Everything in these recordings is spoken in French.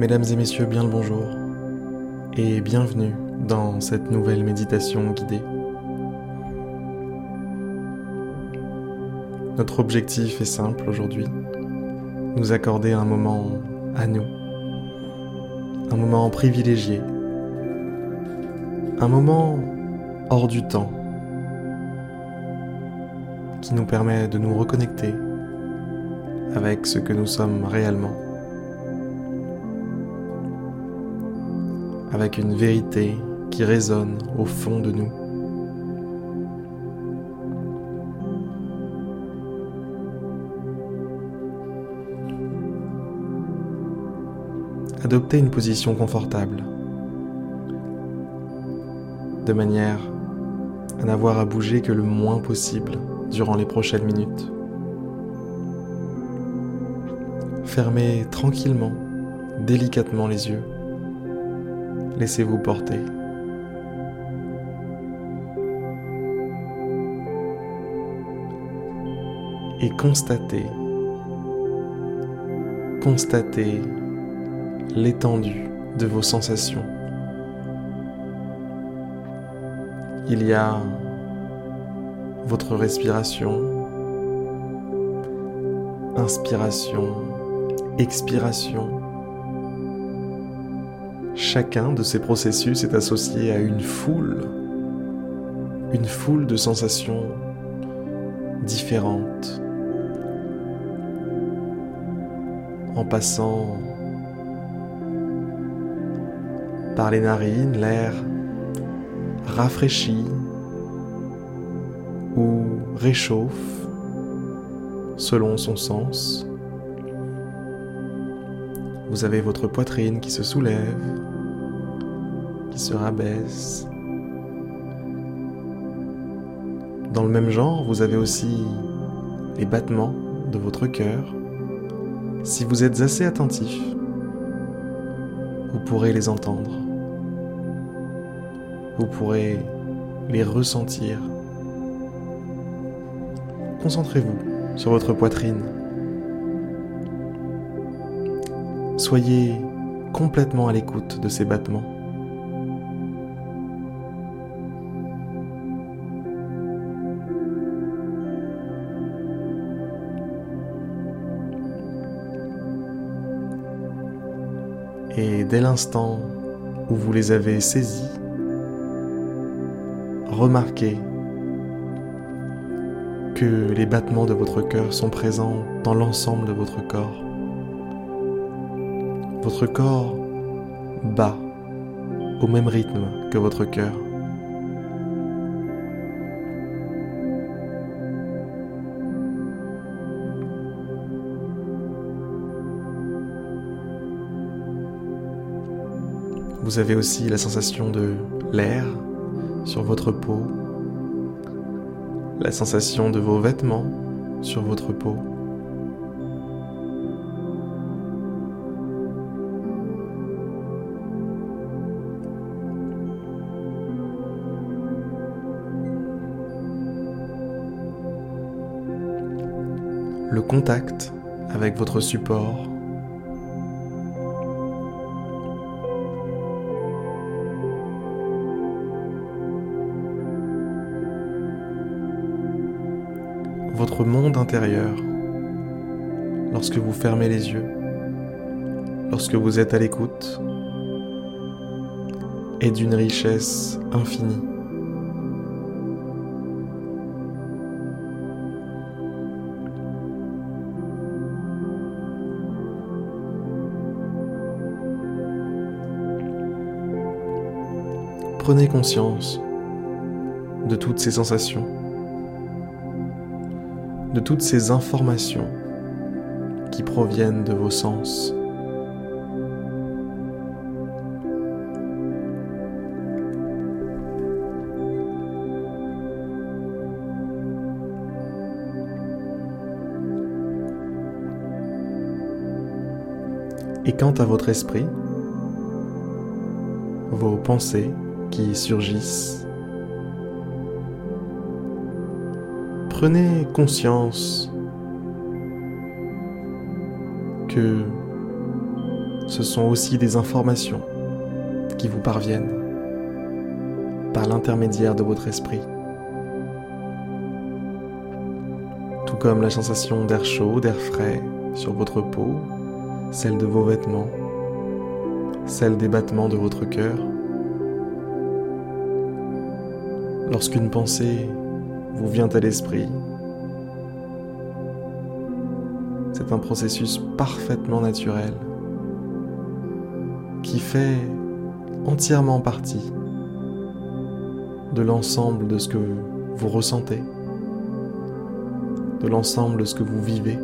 Mesdames et messieurs, bien le bonjour et bienvenue dans cette nouvelle méditation guidée. Notre objectif est simple aujourd'hui, nous accorder un moment à nous, un moment privilégié, un moment hors du temps qui nous permet de nous reconnecter avec ce que nous sommes réellement. Avec une vérité qui résonne au fond de nous. Adoptez une position confortable, de manière à n'avoir à bouger que le moins possible durant les prochaines minutes. Fermez tranquillement, délicatement les yeux Laissez-vous porter. Et constatez, constatez l'étendue de vos sensations. Il y a votre respiration, inspiration, expiration, Chacun de ces processus est associé à une foule, une foule de sensations différentes, en passant par les narines, l'air rafraîchit ou réchauffe selon son sens. Vous avez votre poitrine qui se soulève, qui se rabaisse. Dans le même genre, vous avez aussi les battements de votre cœur. Si vous êtes assez attentif, vous pourrez les entendre. Vous pourrez les ressentir. Concentrez-vous sur votre poitrine. Soyez complètement à l'écoute de ces battements. Et dès l'instant où vous les avez saisis, remarquez que les battements de votre cœur sont présents dans l'ensemble de votre corps. Votre corps bat au même rythme que votre cœur. Vous avez aussi la sensation de l'air sur votre peau, la sensation de vos vêtements sur votre peau. Le contact avec votre support. Votre monde intérieur lorsque vous fermez les yeux, lorsque vous êtes à l'écoute, est d'une richesse infinie. Prenez conscience de toutes ces sensations, de toutes ces informations qui proviennent de vos sens. Et quant à votre esprit, vos pensées, qui surgissent. Prenez conscience que ce sont aussi des informations qui vous parviennent par l'intermédiaire de votre esprit. Tout comme la sensation d'air chaud, d'air frais sur votre peau, celle de vos vêtements, celle des battements de votre cœur. Lorsqu'une pensée vous vient à l'esprit, c'est un processus parfaitement naturel qui fait entièrement partie de l'ensemble de ce que vous ressentez, de l'ensemble de ce que vous vivez,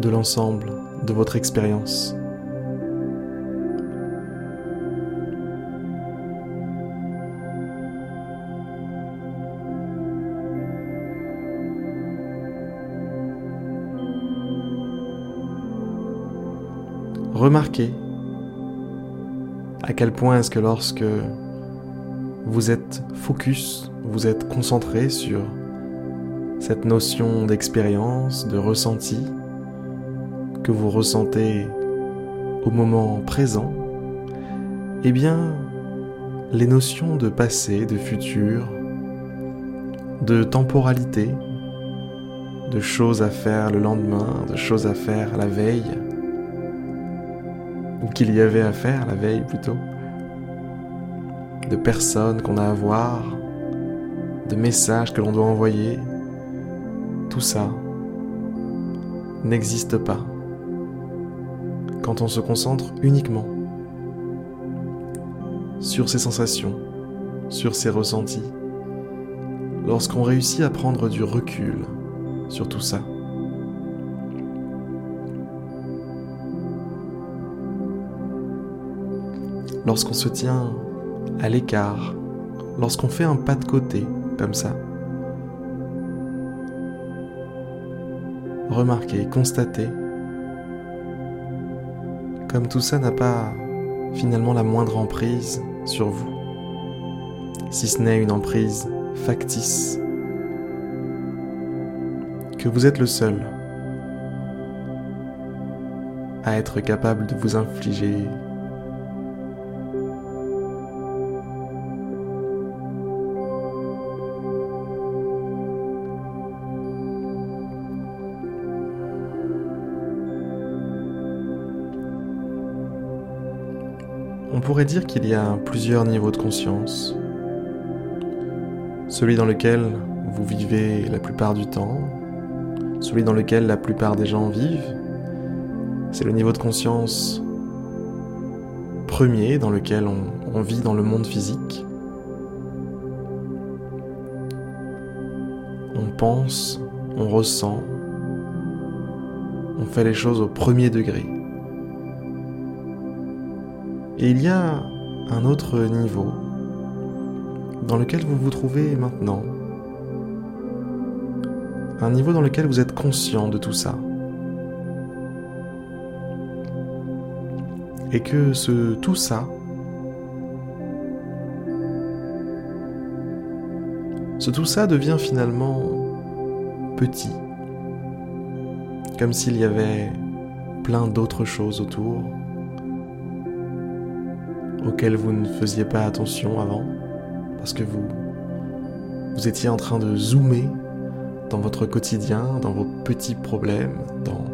de l'ensemble de votre expérience. Remarquez à quel point est-ce que lorsque vous êtes focus, vous êtes concentré sur cette notion d'expérience, de ressenti que vous ressentez au moment présent, eh bien, les notions de passé, de futur, de temporalité, de choses à faire le lendemain, de choses à faire la veille, ou qu'il y avait à faire la veille plutôt, de personnes qu'on a à voir, de messages que l'on doit envoyer, tout ça n'existe pas quand on se concentre uniquement sur ses sensations, sur ses ressentis, lorsqu'on réussit à prendre du recul sur tout ça. Lorsqu'on se tient à l'écart, lorsqu'on fait un pas de côté, comme ça. Remarquez, constatez, comme tout ça n'a pas finalement la moindre emprise sur vous, si ce n'est une emprise factice, que vous êtes le seul à être capable de vous infliger pourrait dire qu'il y a plusieurs niveaux de conscience. Celui dans lequel vous vivez la plupart du temps, celui dans lequel la plupart des gens vivent, c'est le niveau de conscience premier dans lequel on, vit dans le monde physique. On pense, on ressent, on fait les choses au premier degré. Et il y a un autre niveau dans lequel vous vous trouvez maintenant. Un niveau dans lequel vous êtes conscient de tout ça. Et que ce tout ça, ce tout ça devient finalement petit. Comme s'il y avait plein d'autres choses autour auquel vous ne faisiez pas attention avant, parce que vous, étiez en train de zoomer dans votre quotidien, dans vos petits problèmes, dans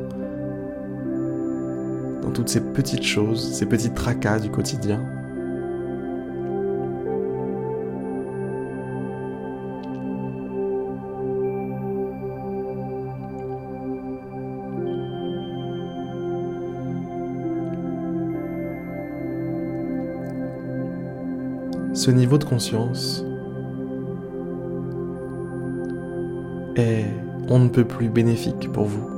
toutes ces petites choses, ces petits tracas du quotidien. Ce niveau de conscience est on ne peut plus bénéfique pour vous.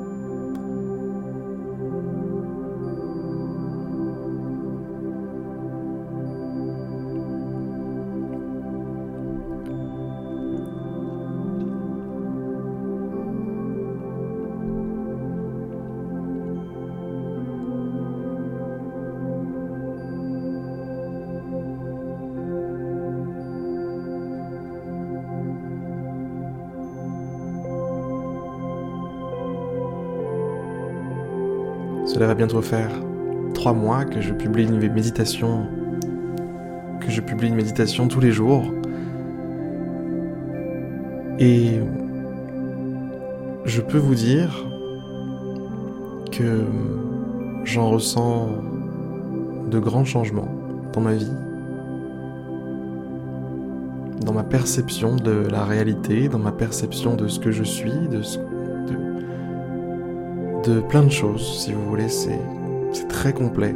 Cela va bientôt faire trois mois que je publie une méditation, que je publie une méditation tous les jours. Et je peux vous dire que j'en ressens de grands changements dans ma vie, dans ma perception de la réalité, dans ma perception de ce que je suis, de, de, de plein de choses, si vous voulez, c'est très complet.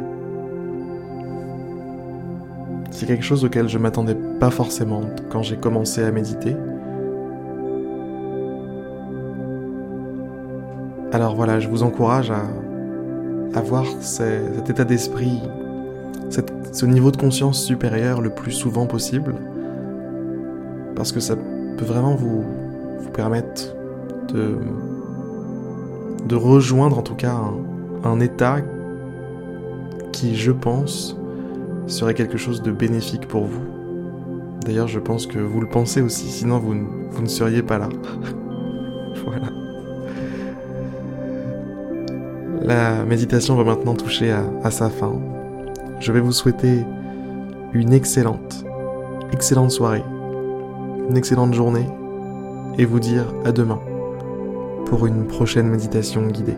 C'est quelque chose auquel je m'attendais pas forcément quand j'ai commencé à méditer. Alors voilà, je vous encourage à avoir cet état d'esprit, ce niveau de conscience supérieur le plus souvent possible, parce que ça peut vraiment vous, vous permettre de, de rejoindre en tout cas un, état qui, je pense, serait quelque chose de bénéfique pour vous. D'ailleurs, je pense que vous le pensez aussi, sinon vous, vous ne seriez pas là. voilà. La méditation va maintenant toucher à, sa fin. Je vais vous souhaiter une excellente, excellente soirée, une excellente journée et vous dire à demain pour une prochaine méditation guidée.